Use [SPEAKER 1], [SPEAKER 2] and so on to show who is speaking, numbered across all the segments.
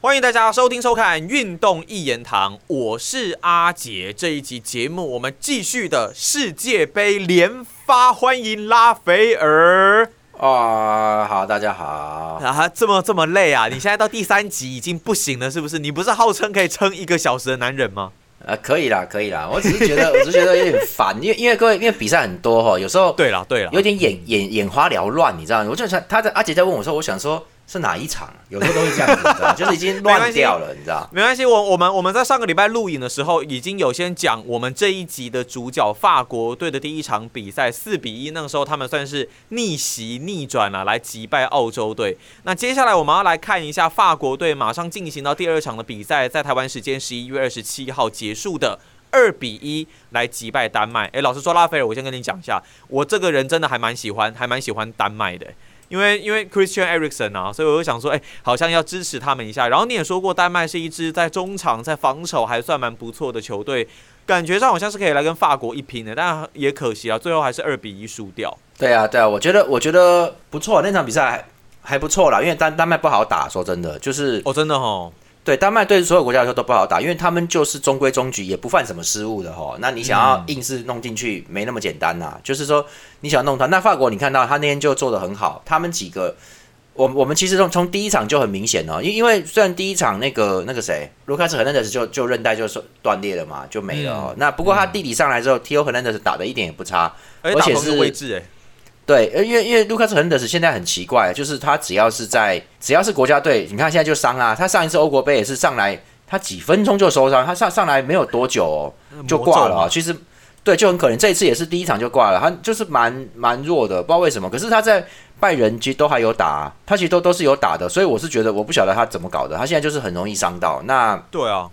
[SPEAKER 1] 欢迎大家收听收看《运动一言堂》，我是阿杰。这一集节目，我们继续的世界杯连发，欢迎拉斐尔。
[SPEAKER 2] 啊，好，大家好。
[SPEAKER 1] 啊，这么这么累啊！你现在到第三集已经不行了，是不是？你不是号称可以撑一个小时的男人吗？
[SPEAKER 2] 呃，可以啦，可以啦。我只是觉得，我只是觉得有点烦，因为因为各位，因为比赛很多哈，有时候
[SPEAKER 1] 对了对了，
[SPEAKER 2] 有点眼眼眼花缭乱，你知道吗？我就想他在阿杰在问我说，我想说。是哪一场？有时候都会这样子，就是已经乱掉了，你知道？
[SPEAKER 1] 没关系，我我们我们在上个礼拜录影的时候，已经有先讲我们这一集的主角法国队的第一场比赛四比一，那个时候他们算是逆袭逆转了，来击败澳洲队。那接下来我们要来看一下法国队马上进行到第二场的比赛，在台湾时间十一月二十七号结束的二比一来击败丹麦。诶，老实说，拉斐尔，我先跟你讲一下，我这个人真的还蛮喜欢，还蛮喜欢丹麦的。因为因为 Christian Eriksen 啊，所以我就想说，哎，好像要支持他们一下。然后你也说过，丹麦是一支在中场在防守还算蛮不错的球队，感觉上好像是可以来跟法国一拼的，但也可惜啊，最后还是二比一输掉。
[SPEAKER 2] 对啊，对啊，我觉得我觉得不错，那场比赛还还不错啦，因为丹丹麦不好打，说真的，就是
[SPEAKER 1] 哦，真的哈。
[SPEAKER 2] 对丹麦对所有国家来说都不好打，因为他们就是中规中矩，也不犯什么失误的哈。那你想要硬是弄进去，没那么简单呐。就是说你想弄他，那法国你看到他那天就做的很好。他们几个，我我们其实从从第一场就很明显哦，因因为虽然第一场那个那个谁卢卡斯·和南德斯就就韧带就是断裂了嘛，就没了哦。那不过他弟弟上来之后，T.O. 和南德斯打的一点也不差，
[SPEAKER 1] 而且是位置哎。
[SPEAKER 2] 对，因为因为卢卡斯·亨德斯现在很奇怪，就是他只要是在只要是国家队，你看现在就伤啊。他上一次欧国杯也是上来，他几分钟就受伤，他上上来没有多久哦就挂了啊。其实对，就很可怜。这一次也是第一场就挂了，他就是蛮蛮弱的，不知道为什么。可是他在拜仁其实都还有打，他其实都都是有打的，所以我是觉得我不晓得他怎么搞的，他现在就是很容易伤到。那
[SPEAKER 1] 对啊，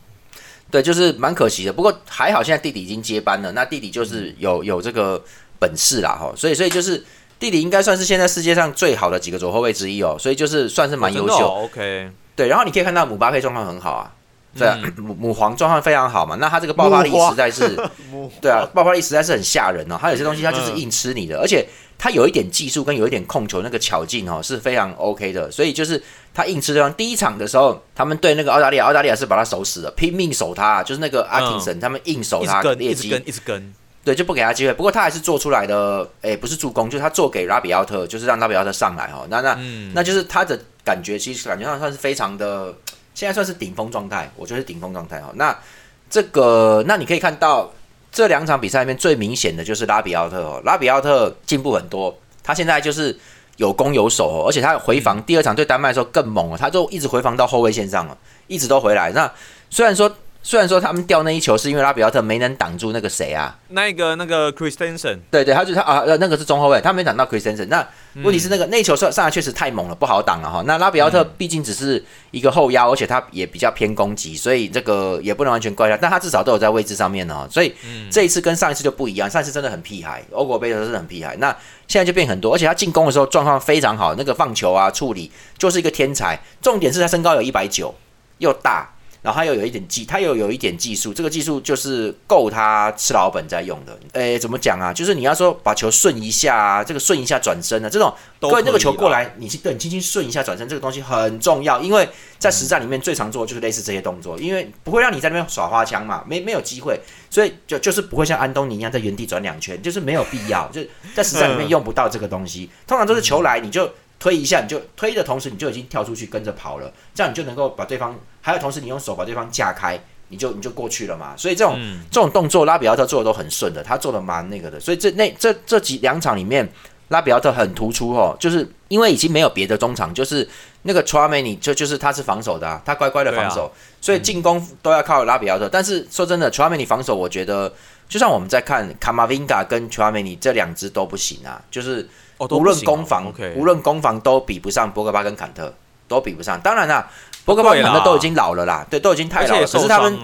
[SPEAKER 2] 对，就是蛮可惜的。不过还好，现在弟弟已经接班了，那弟弟就是有有这个本事啦，哈。所以所以就是。弟弟应该算是现在世界上最好的几个左后卫之一哦，所以就是算是蛮优秀。
[SPEAKER 1] OK，
[SPEAKER 2] 对，然后你可以看到姆巴佩状况很好啊，对，母母皇状况非常好嘛。那他这个爆发力实在是，对啊，爆发力实在是很吓人哦。他有些东西他就是硬吃你的，而且他有一点技术跟有一点控球那个巧劲哦是非常 OK 的。所以就是他硬吃对方。第一场的时候，他们对那个澳大利亚，澳大利亚是把他守死了，拼命守他，就是那个阿廷神他们硬守他，
[SPEAKER 1] 一直跟一直跟。
[SPEAKER 2] 对，就不给他机会。不过他还是做出来的，诶，不是助攻，就是他做给拉比奥特，就是让拉比奥特上来哈。那那那就是他的感觉，其实感觉上算是非常的，现在算是顶峰状态，我觉得是顶峰状态哈。那这个，那你可以看到这两场比赛里面最明显的就是拉比奥特哦，拉比奥特进步很多，他现在就是有攻有守哦，而且他回防第二场对丹麦的时候更猛了，他就一直回防到后卫线上了，一直都回来。那虽然说。虽然说他们掉那一球是因为拉比奥特没能挡住那个谁啊，
[SPEAKER 1] 那个那个 Christensen，
[SPEAKER 2] 对对，他就他啊，那个是中后卫，他没挡到 Christensen。那问题是那个那球上上来确实太猛了，不好挡了哈。那拉比奥特毕竟只是一个后腰，而且他也比较偏攻击，所以这个也不能完全怪他。但他至少都有在位置上面呢，所以这一次跟上一次就不一样，上一次真的很屁孩，欧国杯的时候是很屁孩，那现在就变很多，而且他进攻的时候状况非常好，那个放球啊处理就是一个天才。重点是他身高有一百九，又大。然后他又有一点技，他又有一点技术，这个技术就是够他吃老本在用的。诶，怎么讲啊？就是你要说把球顺一下，这个顺一下转身啊，这种对那个球过来，你去对你轻轻顺一下转身，这个东西很重要，因为在实战里面最常做就是类似这些动作，因为不会让你在那边耍花枪嘛，没没有机会，所以就就是不会像安东尼一样在原地转两圈，就是没有必要，就在实战里面用不到这个东西。通常都是球来你就。推一下，你就推的同时，你就已经跳出去跟着跑了，这样你就能够把对方，还有同时你用手把对方架开，你就你就过去了嘛。所以这种这种动作，拉比奥特做的都很顺的，他做的蛮那个的。所以这那这这几两场里面，拉比奥特很突出哦，就是因为已经没有别的中场，就是那个 t r a m a n 就就是他是防守的，他乖乖的防守，所以进攻都要靠拉比奥特。但是说真的 t r a m a n 防守，我觉得就像我们在看卡马 v 加跟 t r a m a n 这两支都不行啊，就是。无论攻防，无论攻防都比不上博格巴跟坎特，都比不上。当然啦，博格巴、坎特都已经老了啦，对，都已经太老了。可是他们，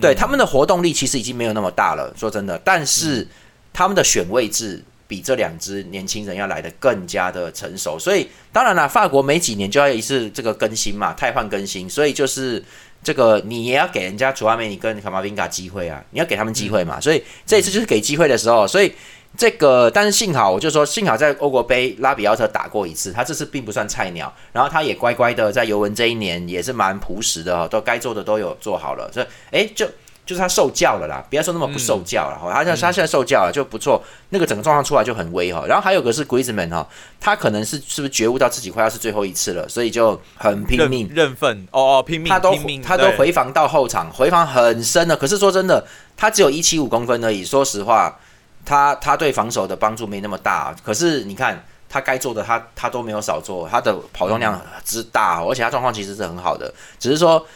[SPEAKER 2] 对他们的活动力其实已经没有那么大了。说真的，但是他们的选位置比这两支年轻人要来的更加的成熟。所以当然了，法国每几年就要一次这个更新嘛，汰换更新。所以就是这个你也要给人家楚阿梅尼跟卡马宾卡机会啊，你要给他们机会嘛。所以这一次就是给机会的时候，所以。这个，但是幸好，我就说幸好在欧国杯拉比奥特打过一次，他这次并不算菜鸟，然后他也乖乖的在尤文这一年也是蛮朴实的哦，都该做的都有做好了，所以哎，就就是他受教了啦，不要说那么不受教了哈，他他他现在受教了就不错，那个整个状况出来就很威哈，然后还有个是 Griezmann 哈，他可能是是不是觉悟到自己快要是最后一次了，所以就很拼命
[SPEAKER 1] 认份哦哦拼命，
[SPEAKER 2] 他都他都回防到后场，回防很深的，可是说真的，他只有一七五公分而已，说实话。他他对防守的帮助没那么大，可是你看他该做的他他都没有少做，他的跑动量之大，而且他状况其实是很好的，只是说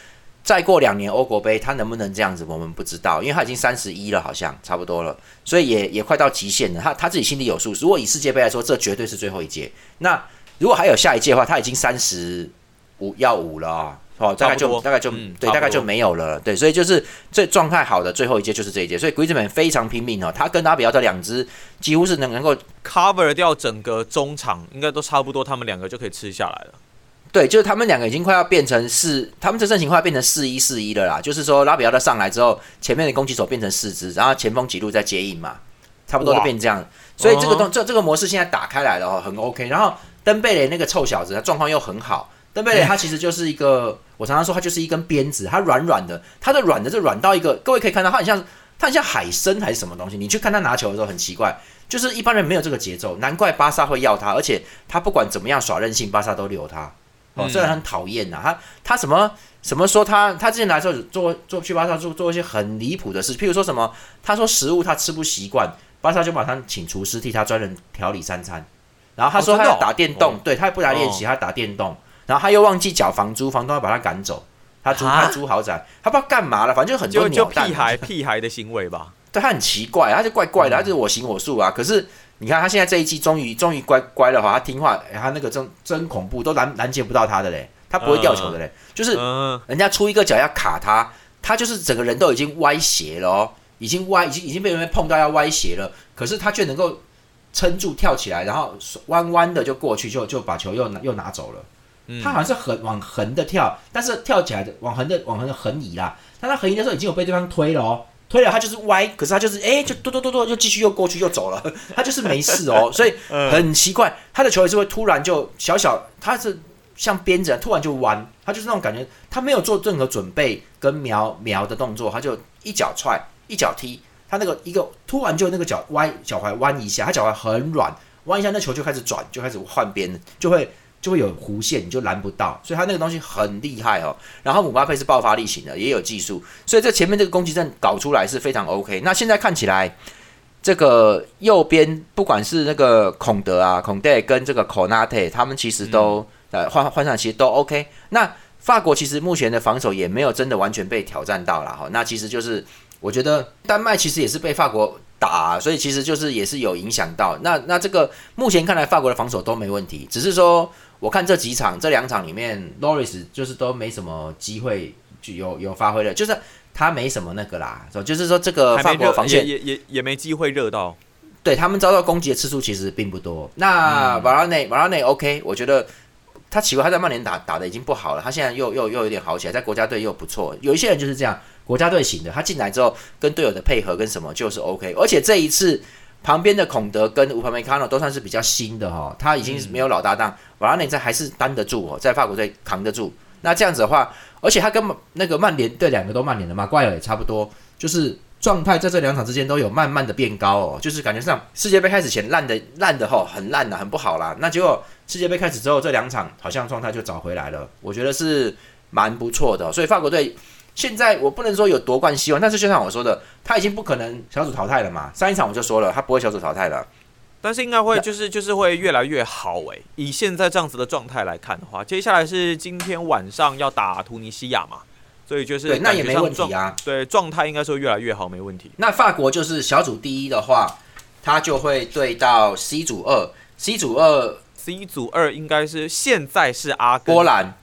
[SPEAKER 2] 再过两年欧国杯他能不能这样子，我们不知道，因为他已经三十一了，好像差不多了，所以也也快到极限了，他他自己心里有数。如果以世界杯来说，这绝对是最后一届，那如果还有下一届的话，他已经三十五要五了啊。大概就大概就、对，大概就没有了。对，所以就是最状态好的最后一届就是这一届，所以鬼子们非常拼命哦。他跟拉比奥特两支几乎是能能够
[SPEAKER 1] cover 掉整个中场，应该都差不多，他们两个就可以吃下来了。
[SPEAKER 2] 对，就是他们两个已经快要变成四，他们这阵型快要变成四一四一了啦。就是说拉比奥特上来之后，前面的攻击手变成四支，然后前锋几路再接应嘛，差不多就变这样。所以这个
[SPEAKER 1] 嗯
[SPEAKER 2] 东这这个模式现在打开来了哦，很 OK。然后登贝雷那个臭小子，他状况又很好。登贝雷他其实就是一个，我常常说他就是一根鞭子，它软软的，它的软的是软到一个，各位可以看到他很像他很像海参还是什么东西。你去看他拿球的时候很奇怪，就是一般人没有这个节奏，难怪巴萨会要他，而且他不管怎么样耍任性，巴萨都留他。哦，
[SPEAKER 1] 嗯。
[SPEAKER 2] 虽然很讨厌呐，他他什么什么说他他之前来的时候做做去巴萨做做一些很离谱的事，譬如说什么，他说食物他吃不习惯，巴萨就把他请厨师替他专人调理三餐，然后他说他要打电动，
[SPEAKER 1] 哦。
[SPEAKER 2] 对他也不来练习，他打电动，然后他又忘记缴房租，房东要把他赶走，他租
[SPEAKER 1] 啊？
[SPEAKER 2] 他租豪宅，他不知道干嘛了，反正就很多鸟蛋。
[SPEAKER 1] 屁孩 屁孩的行为吧。
[SPEAKER 2] 对他很奇怪，他就怪怪的，他就是我行我素啊。可是你看他现在这一季终于终于乖乖了哈，他听话，哎他那个真真恐怖，都拦拦截不到他的嘞，他不会掉球的嘞，就是
[SPEAKER 1] 嗯，
[SPEAKER 2] 人家出一个脚要卡他，他就是整个人都已经歪斜了哦，已经歪，已经已经被人碰到要歪斜了，可是他却能够撑住跳起来，然后弯弯的就过去，就就把球又拿又拿走了。
[SPEAKER 1] 嗯。
[SPEAKER 2] 他好像是横往横的跳，但是跳起来的往横的往横的横移啦。但他横移的时候已经有被对方推了哦，推了他就是歪，可是他就是哎、就嘟嘟嘟嘟就继续又过去又走了，他就是没事哦，所以很奇怪，他的球也是会突然就小小，他是像鞭子突然就弯，他就是那种感觉，他没有做任何准备跟瞄瞄的动作，他就一脚踹一脚踢，他那个一个突然就那个脚歪脚踝弯一下，他脚踝很软，弯一下那球就开始转，就开始换边，就会。就会有弧线，你就拦不到，所以他那个东西很厉害哦。然后姆巴佩是爆发力型的，也有技术，所以这前面这个攻击阵搞出来是非常 OK。那现在看起来，这个右边不管是那个孔德啊、孔德跟这个 Konate，他们其实都、呃换换上其实都 OK。那法国其实目前的防守也没有真的完全被挑战到了哈。那其实就是我觉得丹麦其实也是被法国打，所以其实就是也是有影响到。那那这个目前看来法国的防守都没问题，只是说。我看这几场，这两场里面，Loris 就是都没什么机会就有有发挥了，就是他没什么那个啦，就是说这个法国防线
[SPEAKER 1] 也也也也没机会热到。
[SPEAKER 2] 对他们遭到攻击的次数其实并不多。那瓦拉内瓦拉内 OK，我觉得他奇怪他在曼联打打的已经不好了，他现在又又又有点好起来，在国家队又不错。有一些人就是这样，国家队型的，他进来之后跟队友的配合跟什么就是 OK，而且这一次。旁边的孔德跟乌帕梅卡诺都算是比较新的哈，他已经没有老搭档，瓦拉内在还是担得住哦，在法国队扛得住。那这样子的话，而且他跟那个曼联队两个都曼联的嘛怪尔也差不多，就是状态在这两场之间都有慢慢的变高哦，就是感觉上世界杯开始前烂的烂的吼，很烂的很不好啦。那结果世界杯开始之后，这两场好像状态就找回来了，我觉得是蛮不错的哦。所以法国队现在我不能说有夺冠希望，但是就像我说的，他已经不可能小组淘汰了嘛。上一场我就说了，他不会小组淘汰了。
[SPEAKER 1] 但是应该会就是就是会越来越好诶、以现在这样子的状态来看的话，接下来是今天晚上要打突尼西亚嘛，所以就是
[SPEAKER 2] 对，那也没问题啊。
[SPEAKER 1] 对，状态应该说越来越好，没问题。
[SPEAKER 2] 那法国就是小组第一的话，他就会对到 C 组二，C 组二
[SPEAKER 1] C 组二应该是现在是阿根
[SPEAKER 2] 波兰，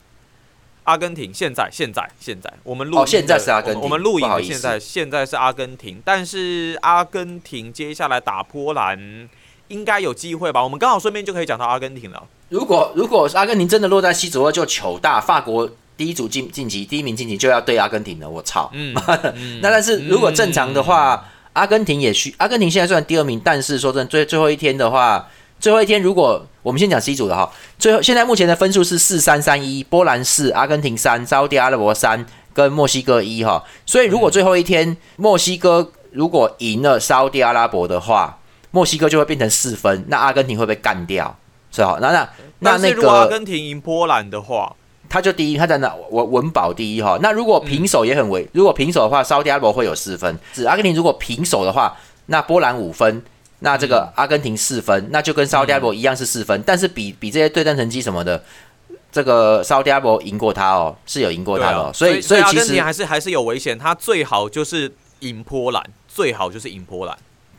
[SPEAKER 1] 阿根廷，现在现在现在我们录
[SPEAKER 2] 哦现在是阿根廷
[SPEAKER 1] 我们录影
[SPEAKER 2] 好
[SPEAKER 1] 现在现在是阿根廷，但是阿根廷接下来打波兰应该有机会吧？我们刚好顺便就可以讲到阿根廷了。
[SPEAKER 2] 如果如果阿根廷真的落在西组二，就糗大，法国第一组进晋级，第一名晋级就要对阿根廷了，我操！
[SPEAKER 1] 嗯，嗯
[SPEAKER 2] 那但是如果正常的话，阿根廷也需，阿根廷现在虽然第二名，但是说真的，最最后一天的话，最后一天如果我们先讲 C 组的哈，最后现在目前的分数是四三三一，波兰四，阿根廷三，沙特阿拉伯三，跟墨西哥一哈，所以如果最后一天墨西哥如果赢了沙特阿拉伯的话，墨西哥就会变成四分，那阿根廷会被干掉，是好？那那那那
[SPEAKER 1] 如果阿根廷赢波兰的话，
[SPEAKER 2] 他就第一，他在那稳稳保第一哈。那如果平手也很危，如果平手的话，沙特阿拉伯会有四分，指阿根廷如果平手的话，那波兰五分，那这个阿根廷四分，那就跟沙特阿拉伯一样是四分，但是比比这些对战成绩什么的，这个沙特阿拉伯赢过他哦，是有赢过他的哦，，所以
[SPEAKER 1] 所
[SPEAKER 2] 以其实
[SPEAKER 1] 阿根廷还是还是有危险，他最好就是赢波兰，最好就是赢波兰。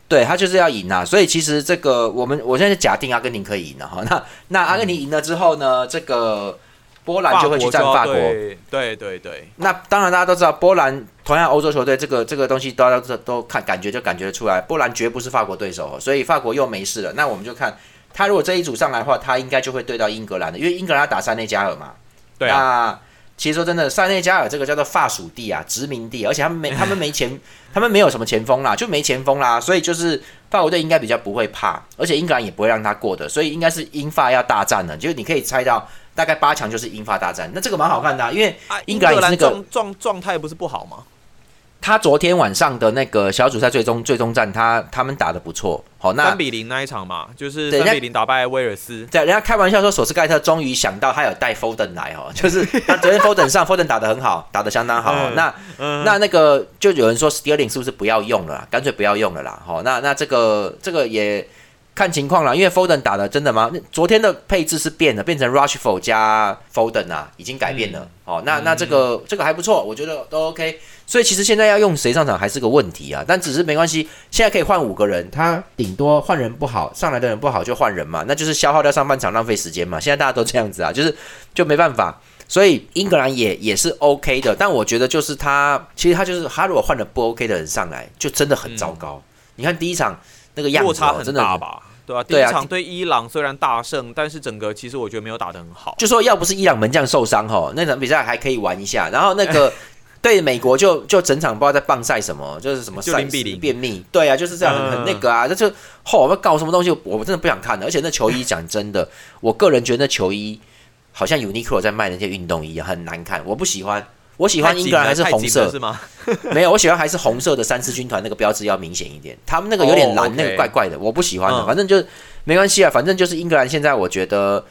[SPEAKER 2] 对他就是要赢啊，所以其实这个我们我现在假定阿根廷可以赢了哈，那那阿根廷赢了之后呢，这个波兰就会去战
[SPEAKER 1] 要
[SPEAKER 2] 法国。
[SPEAKER 1] 对对对对，
[SPEAKER 2] 那当然，大家都知道，波兰同样欧洲球队，这个这个东西大家都都看感觉就感觉得出来，波兰绝不是法国对手，所以法国又没事了。那我们就看他如果这一组上来的话，他应该就会对到英格兰的，因为英格兰要打塞内加尔嘛。
[SPEAKER 1] 对啊，
[SPEAKER 2] 那其实说真的，塞内加尔这个叫做法属地啊，殖民地，而且他们没他们没前，他们没有什么前锋啦，就没前锋啦，所以就是法国队应该比较不会怕，而且英格兰也不会让他过的，所以应该是英法要大战了，就是你可以猜到大概八强就是英法大战，那这个蛮好看的、啊，因为
[SPEAKER 1] 啊
[SPEAKER 2] 英格兰
[SPEAKER 1] 状状状态不是不好吗？
[SPEAKER 2] 他昨天晚上的那个小组赛最终最终战，他他们打的不错。好，那
[SPEAKER 1] 三比零那一场嘛，就是三比零打败威尔斯。
[SPEAKER 2] 对，人家开玩笑说，索斯盖特终于想到他有带 Foden 来哦，就是他昨天 Foden 上，Foden 打的很好，打的相当好那
[SPEAKER 1] 嗯，
[SPEAKER 2] 那那个就有人说 Sterling 是不是不要用了，干脆不要用了啦。好，那那这个这个也看情况啦，因为 Foden 打的真的吗？那昨天的配置是变的，变成 Rushford 加 Foden 啊，已经改变了。哦，那那这个这个还不错，我觉得都 OK。所以其实现在要用谁上场还是个问题啊，但只是没关系，现在可以换五个人，他顶多换人不好，上来的人不好就换人嘛，那就是消耗掉上半场浪费时间嘛。现在大家都这样子啊，就是就没办法。所以英格兰也也是 OK 的，但我觉得就是他，其实他就是他如果换了不 OK 的人上来，就真的很糟糕。你看第一场那个样子、哦，
[SPEAKER 1] 落差很大吧？对啊、第一场对伊朗虽然大胜，但是整个其实我觉得没有打得很好。
[SPEAKER 2] 就说要不是伊朗门将受伤哈，那场比赛还可以玩一下。然后那个 对美国就就整场不知道在棒赛什么，就是什么
[SPEAKER 1] 就
[SPEAKER 2] 赛
[SPEAKER 1] 0比0
[SPEAKER 2] 便秘，对啊，就是这样很很
[SPEAKER 1] 嗯
[SPEAKER 2] 那个啊，这就吼我们搞什么东西，我真的不想看了。而且那球衣讲真的，我个人觉得那球衣好像 Uniqlo 在卖那些运动衣啊，很难看，我不喜欢。我喜欢英格兰还是红色？没有，我喜欢还是红色的三狮军团那个标志要明显一点，他们那个有点蓝，那个怪怪的，我不喜欢的。
[SPEAKER 1] 嗯
[SPEAKER 2] 反正就没关系啊，反正就是英格兰现在我觉得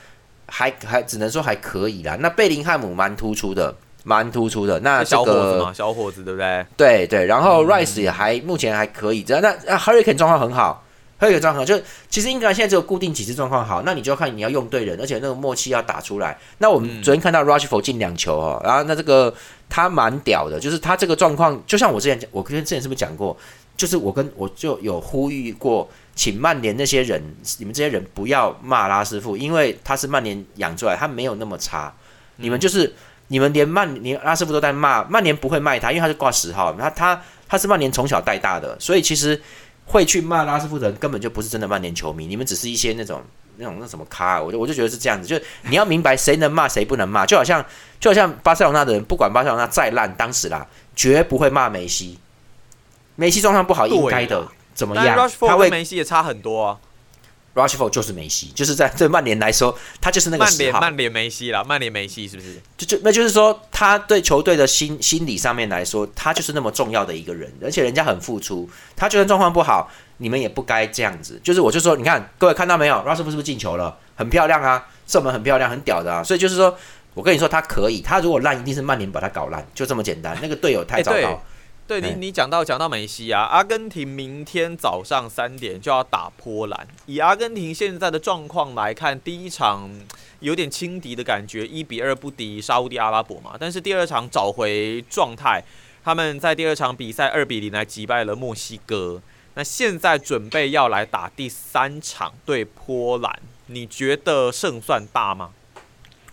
[SPEAKER 2] 还还只能说还可以啦。那贝林汉姆蛮突出的，蛮突出的。那这
[SPEAKER 1] 小伙子
[SPEAKER 2] 个
[SPEAKER 1] 嘛，小伙子对不对？
[SPEAKER 2] 对对，然后 Rice 也还目前还可以，这样那那 Hurricane 状况很好。Hurricane 状况就其实英格兰现在只有固定几次状况好，那你就要看你要用对人，而且那个默契要打出来。那我们
[SPEAKER 1] 嗯
[SPEAKER 2] 昨天看到 Rushford 进两球哦，然后那这个他蛮屌的，就是他这个状况，就像我之前讲，我跟之前是不是讲过，就是我跟我就有呼吁过，请曼联那些人，你们这些人不要骂拉师傅，因为他是曼联养出来，他没有那么差，你们就是。你们连曼联拉师傅都在骂，曼联不会卖他，因为他是挂十号，他他他是曼联从小带大的，所以其实会去骂拉师傅的人根本就不是真的曼联球迷，你们只是一些那种那种那什么咖，我就我就觉得是这样子，就你要明白谁能骂谁不能骂，就好像就好像巴塞罗那的人，不管巴塞罗那再烂，当时啦绝不会骂梅西，梅西状况不好应该的怎么样？他会
[SPEAKER 1] 梅西也差很多啊。
[SPEAKER 2] Rushford 就是梅西，就是在对曼联来说，他就是那个
[SPEAKER 1] 曼。联曼联梅西啦，曼联梅西是不是？
[SPEAKER 2] 就就那就是说，他对球队的心心理上面来说，他就是那么重要的一个人，而且人家很付出。他就算状况不好，你们也不该这样子。就是我就说，你看各位看到没有，Rushford 是不是进球了？很漂亮啊，射门很漂亮，很屌的啊。所以就是说我跟你说，他可以。他如果烂，一定是曼联把他搞烂，就这么简单。那个队友太糟糕。
[SPEAKER 1] 哎对对你，
[SPEAKER 2] 哎
[SPEAKER 1] 你讲到讲到梅西啊，阿根廷明天早上三点就要打波兰。以阿根廷现在的状况来看，第一场有点轻敌的感觉，一比二不敌沙乌地阿拉伯嘛。但是第二场找回状态，他们在第二场比赛二比零来击败了墨西哥。那现在准备要来打第三场对波兰，你觉得胜算大吗？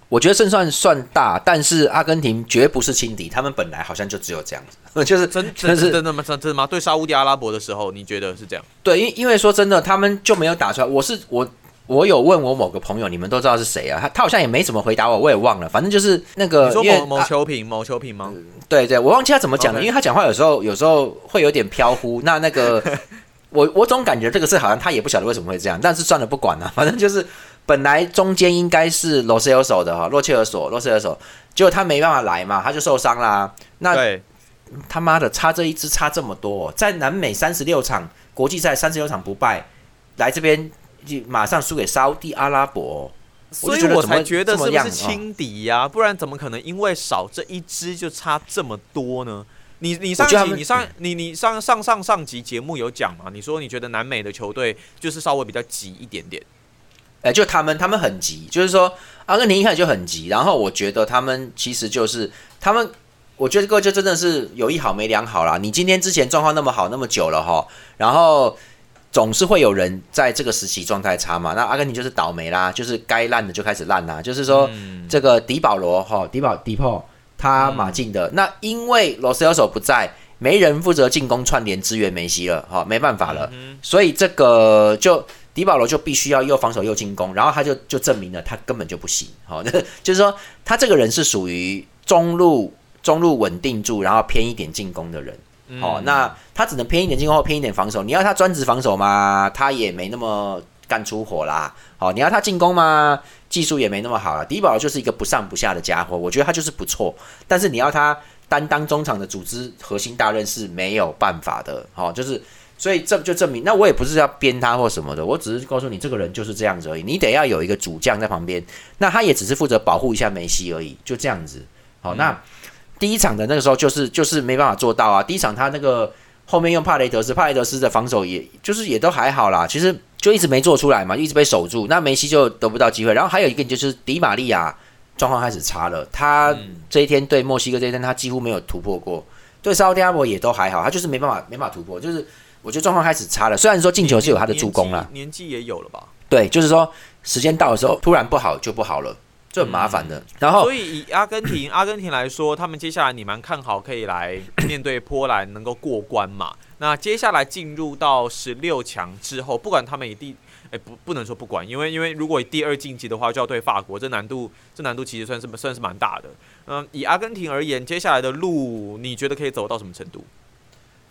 [SPEAKER 2] 我觉得胜算算大，但是阿根廷绝不是轻敌，他们本来好像就只有这样子，就是
[SPEAKER 1] 真
[SPEAKER 2] 真是
[SPEAKER 1] 真真的吗？真真的吗？对沙烏地阿拉伯的时候，你觉得是这样？
[SPEAKER 2] 对，因因为说真的，他们就没有打出来。我是我我有问我某个朋友，你们都知道是谁啊？他他好像也没怎么回答我，我也忘了。反正就是那个，
[SPEAKER 1] 你说某某球评某球评吗？
[SPEAKER 2] 对对，我忘记他怎么讲
[SPEAKER 1] 了
[SPEAKER 2] 因为他讲话有时候有时候会有点飘忽。那那个 我我总感觉这个事好像他也不晓得为什么会这样，但是算了不管了，反正就是本来中间应该是罗塞尔手的哈，洛切尔索洛塞尔手，结果他没办法来嘛，他就受伤啦。那
[SPEAKER 1] 对，
[SPEAKER 2] 他妈的差这一支差这么多、哦在南美三十六场国际赛三十六场不败，来这边就马上输给沙烏地阿拉伯哦、
[SPEAKER 1] 所以我才觉得是不是轻敌呀、不然怎么可能因为少这一支就差这么多呢？你你上集你上你你上上上上集节目有讲嘛？你说你觉得南美的球队就是稍微比较急一点点，
[SPEAKER 2] 哎、就他们他们很急，就是说阿根廷一开始就很急，然后我觉得他们其实就是他们，我觉得这个就真的是有一好没两好啦。你今天之前状况那么好那么久了哈，然后总是会有人在这个时期状态差嘛，那阿根廷就是倒霉啦，就是该烂的就开始烂啦，就是说、
[SPEAKER 1] 嗯
[SPEAKER 2] 这个迪保罗哈，迪保迪破他马竞的，那因为罗塞尔手不在。没人负责进攻串联支援梅西了，哈，没办法了，所以这个就迪保罗就必须要又防守又进攻，然后他就就证明了他根本就不行。好、就是说他这个人是属于中路中路稳定住，然后偏一点进攻的人。哦，那他只能偏一点进攻或偏一点防守。你要他专职防守吗？他也没那么干出火啦。好、你要他进攻吗？技术也没那么好了。迪保罗就是一个不上不下的家伙，我觉得他就是不错。但是你要他担当中场的组织核心大任是没有办法的。好、就是所以这就证明，那我也不是要编他或什么的，我只是告诉你这个人就是这样子而已。你得要有一个主将在旁边，那他也只是负责保护一下梅西而已，就这样子。好，那第一场的那个时候就是就是没办法做到啊。第一场他那个后面用帕雷德斯，帕雷德斯的防守也就是也都还好啦，其实就一直没做出来嘛，一直被守住，那梅西就得不到机会。然后还有一个就是迪玛利亚状况开始差了，他这一天对墨西哥这一天他几乎没有突破过，对沙特阿拉伯也都还好，他就是没办法没办法突破，就是我觉得状况开始差了。虽然说进球是有他的助攻了，
[SPEAKER 1] 年纪也有了吧？
[SPEAKER 2] 对，就是说时间到的时候突然不好就不好了，这很麻烦的。然后
[SPEAKER 1] 所以以阿根廷阿根廷来说，他们接下来你蛮看好可以来面对波兰能够过关嘛？那接下来进入到十六强之后，不管他们以第哎、不不能说不管，因为因为如果以第二晋级的话，就要对法国，这难度这难度其实算是算是蛮大的。嗯，以阿根廷而言，接下来的路你觉得可以走到什么程度？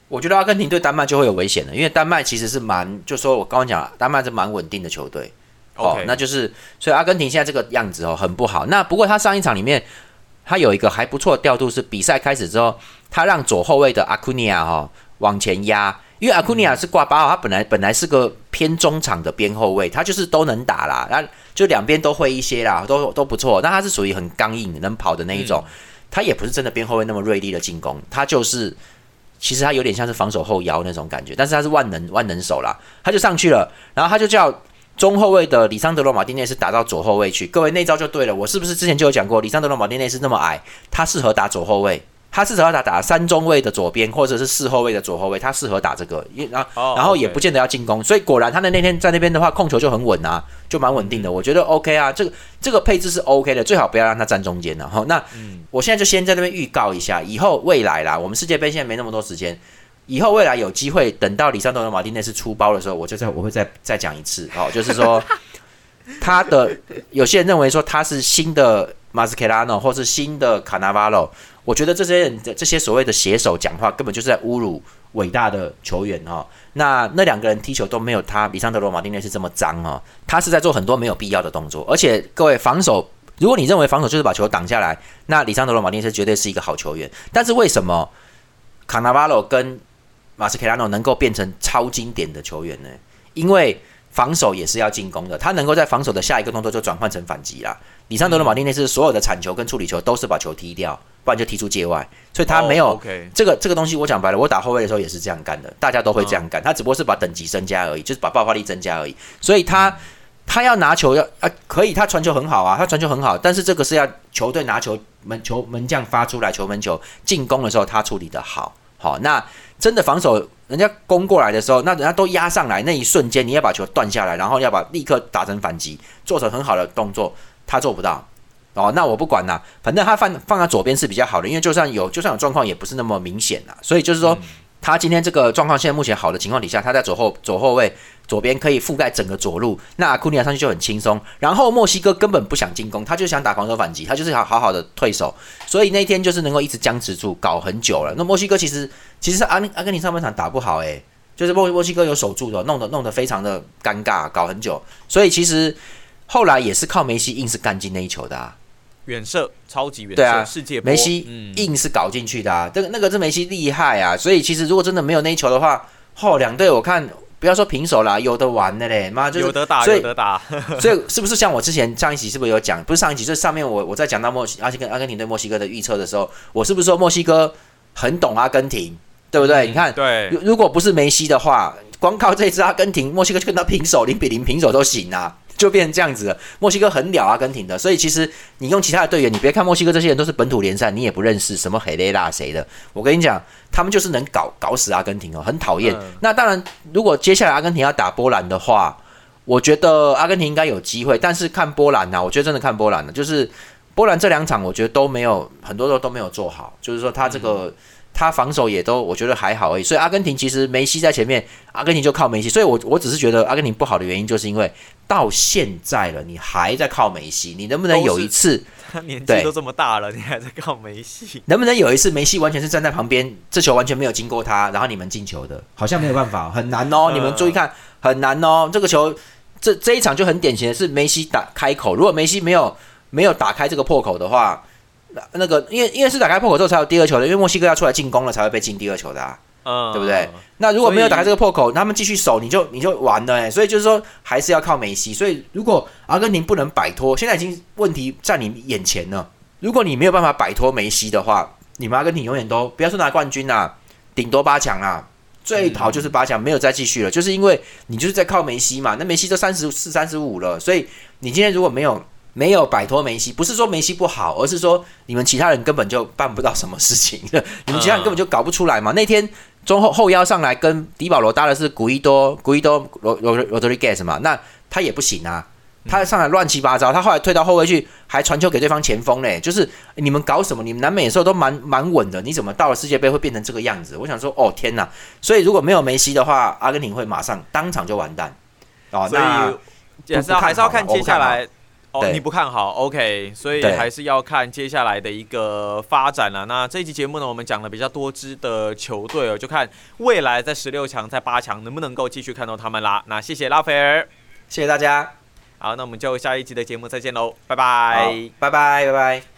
[SPEAKER 2] 我觉得阿根廷对丹麦就会有危险的，因为丹麦其实是蛮，就说我刚刚讲了，丹麦是蛮稳定的球队。哦那就是所以阿根廷现在这个样子哦，很不好。那不过他上一场里面，他有一个还不错的调度，是比赛开始之后，他让左后卫的阿库尼亚哈往前压，因为阿库尼亚是挂八号，他本来本来是个偏中场的边后卫，他就是都能打啦，那就两边都会一些啦，都都不错。那他是属于很刚硬、能跑的那一种，他也不是真的边后卫那么锐利的进攻，他就是。其实他有点像是防守后腰那种感觉，但是他是万能万能手啦，他就上去了，然后他就叫中后卫的里桑德罗马丁内斯打到左后卫去。各位那招就对了，我是不是之前就有讲过，里桑德罗马丁内斯那么矮，他适合打左后卫，他适合打打三中卫的左边或者是四后卫的左后卫，他适合打这个，因然后
[SPEAKER 1] 哦
[SPEAKER 2] 然后也不见得要进攻，所以果然他的那天在那边的话控球就很稳啊，就蛮稳定的，我觉得 OK 啊，这个这个配置是 OK 的，最好不要让他站中间了哈。那我现在就先在那边预告一下，以后未来啦，我们世界杯现在没那么多时间。以后未来有机会，等到里桑多罗马丁内斯出包的时候，我就再我会再再讲一次哦，就是说 他的有些人认为说他是新的马斯凯拉诺，或是新的卡纳瓦罗，我觉得这些人的这些所谓的写手讲话，根本就是在侮辱伟大的球员哦。那那两个人踢球都没有他里桑德罗马丁内斯这么脏哦，他是在做很多没有必要的动作，而且各位防守。如果你认为防守就是把球挡下来，那里桑德罗马丁内斯绝对是一个好球员。但是为什么卡纳瓦罗跟马斯凯拉诺能够变成超经典的球员呢？因为防守也是要进攻的，他能够在防守的下一个动作就转换成反击啦。里桑德罗马丁内斯所有的铲球跟处理球都是把球踢掉，不然就踢出界外，所以他没有、这个这个东西。我讲白了，我打后卫的时候也是这样干的，大家都会这样干，他只不过是把等级增加而已，就是把爆发力增加而已。所以他他要拿球要啊可以，他传球很好啊，他传球很好，但是这个是要球队拿球门球门将发出来球门球进攻的时候他处理的好，好那真的防守人家攻过来的时候，那人家都压上来那一瞬间，你要把球断下来，然后要把立刻打成反击，做成很好的动作，他做不到。哦，那我不管啦，反正他放放在左边是比较好的，因为就算有就算有状况，也不是那么明显啦。所以就是说，他今天这个状况现在目前好的情况底下，他在左后左后卫左边可以覆盖整个左路，那库尼亚上去就很轻松。然后墨西哥根本不想进攻，他就想打防守反击，他就是好好好的退守，所以那天就是能够一直僵持住，搞很久了。那墨西哥其实其实阿阿根廷上半场打不好诶、就是墨墨西哥有守住的，弄得弄得非常的尴尬，搞很久。所以其实后来也是靠梅西硬是干进那一球的啊。
[SPEAKER 1] 远射，超级远射，
[SPEAKER 2] 对啊
[SPEAKER 1] 世界
[SPEAKER 2] 梅西
[SPEAKER 1] 嗯
[SPEAKER 2] 硬是搞进去的啊，这个那个是梅西厉害啊，所以其实如果真的没有那一球的话，后两队我看不要说平手啦，有的玩的嘞，妈就是
[SPEAKER 1] 有得打，有得打，
[SPEAKER 2] 所以是不是像我之前上一集是不是有讲？不是上一集，就是上面我我在讲到墨西阿根阿根廷对墨西哥的预测的时候，我是不是说墨西哥很懂阿根廷，对不对？你看，
[SPEAKER 1] 对
[SPEAKER 2] 如如果不是梅西的话，光靠这支阿根廷，墨西哥就跟他平手，零比零平手都行啊，就变成这样子了。墨西哥很了阿根廷的，所以其实你用其他的队员，你别看墨西哥这些人都是本土联赛，你也不认识什么黑雷拉谁的。我跟你讲，他们就是能搞搞死阿根廷哦，很讨厌。
[SPEAKER 1] 嗯
[SPEAKER 2] 那当然，如果接下来阿根廷要打波兰的话，我觉得阿根廷应该有机会，但是看波兰呐、我觉得真的看波兰的，就是波兰这两场，我觉得都没有很多时候都没有做好，就是说他这个。他防守也都我觉得还好而已，所以阿根廷其实梅西在前面，阿根廷就靠梅西，所以我我只是觉得阿根廷不好的原因，就是因为到现在了，你还在靠梅西，你能不能有一次，
[SPEAKER 1] 他年纪
[SPEAKER 2] 对
[SPEAKER 1] 都这么大了，你还在靠梅西？
[SPEAKER 2] 能不能有一次梅西完全是站在旁边，这球完全没有经过他，然后你们进球的，好像没有办法，很难哦。
[SPEAKER 1] 嗯
[SPEAKER 2] 你们注意看，很难哦。这个球，这这一场就很典型的是梅西打开口，如果梅西没有没有打开这个破口的话，那那个因为因为是打开破口之后才有第二球的，因为墨西哥要出来进攻了才会被进第二球的啊。
[SPEAKER 1] 嗯，
[SPEAKER 2] 对不对？那如果没有打开这个破口，他们继续守，你就你就完了哎。所以就是说，还是要靠梅西。所以如果阿根廷不能摆脱，现在已经问题在你眼前了。如果你没有办法摆脱梅西的话，你们阿根廷永远都不要说拿冠军啦，顶多八强啦。最好就是八强，没有再继续了，就是因为你就是在靠梅西嘛。那梅西都三十四、三十五了，所以你今天如果没有没有摆脱梅西，不是说梅西不好，而是说你们其他人根本就办不到什么事情，你们其他人根本就搞不出来嘛。那天中后后腰上来跟迪保罗搭的是古伊多古伊多罗罗罗德里盖斯嘛，那他也不行啊，他上来乱七八糟，他后来退到后卫去，还传球给对方前锋嘞，就是你们搞什么？你们南美的时候都蛮蛮稳的，你怎么到了世界杯会变成这个样子？我想说，哦天哪！所以如果没有梅西的话，阿根廷会马上当场就完蛋哦。
[SPEAKER 1] 所
[SPEAKER 2] 那
[SPEAKER 1] 以还是要看接下来。哦，你不看好，OK，所以还是要看接下来的一个发展了。那这一期节目呢，我们讲了比较多支的球队哦，就看未来在十六强、在八强能不能够继续看到他们啦。那谢谢拉斐尔，
[SPEAKER 2] 谢谢大家，
[SPEAKER 1] 好，那我们就下一集的节目再见喽，拜拜。
[SPEAKER 2] 拜拜拜拜。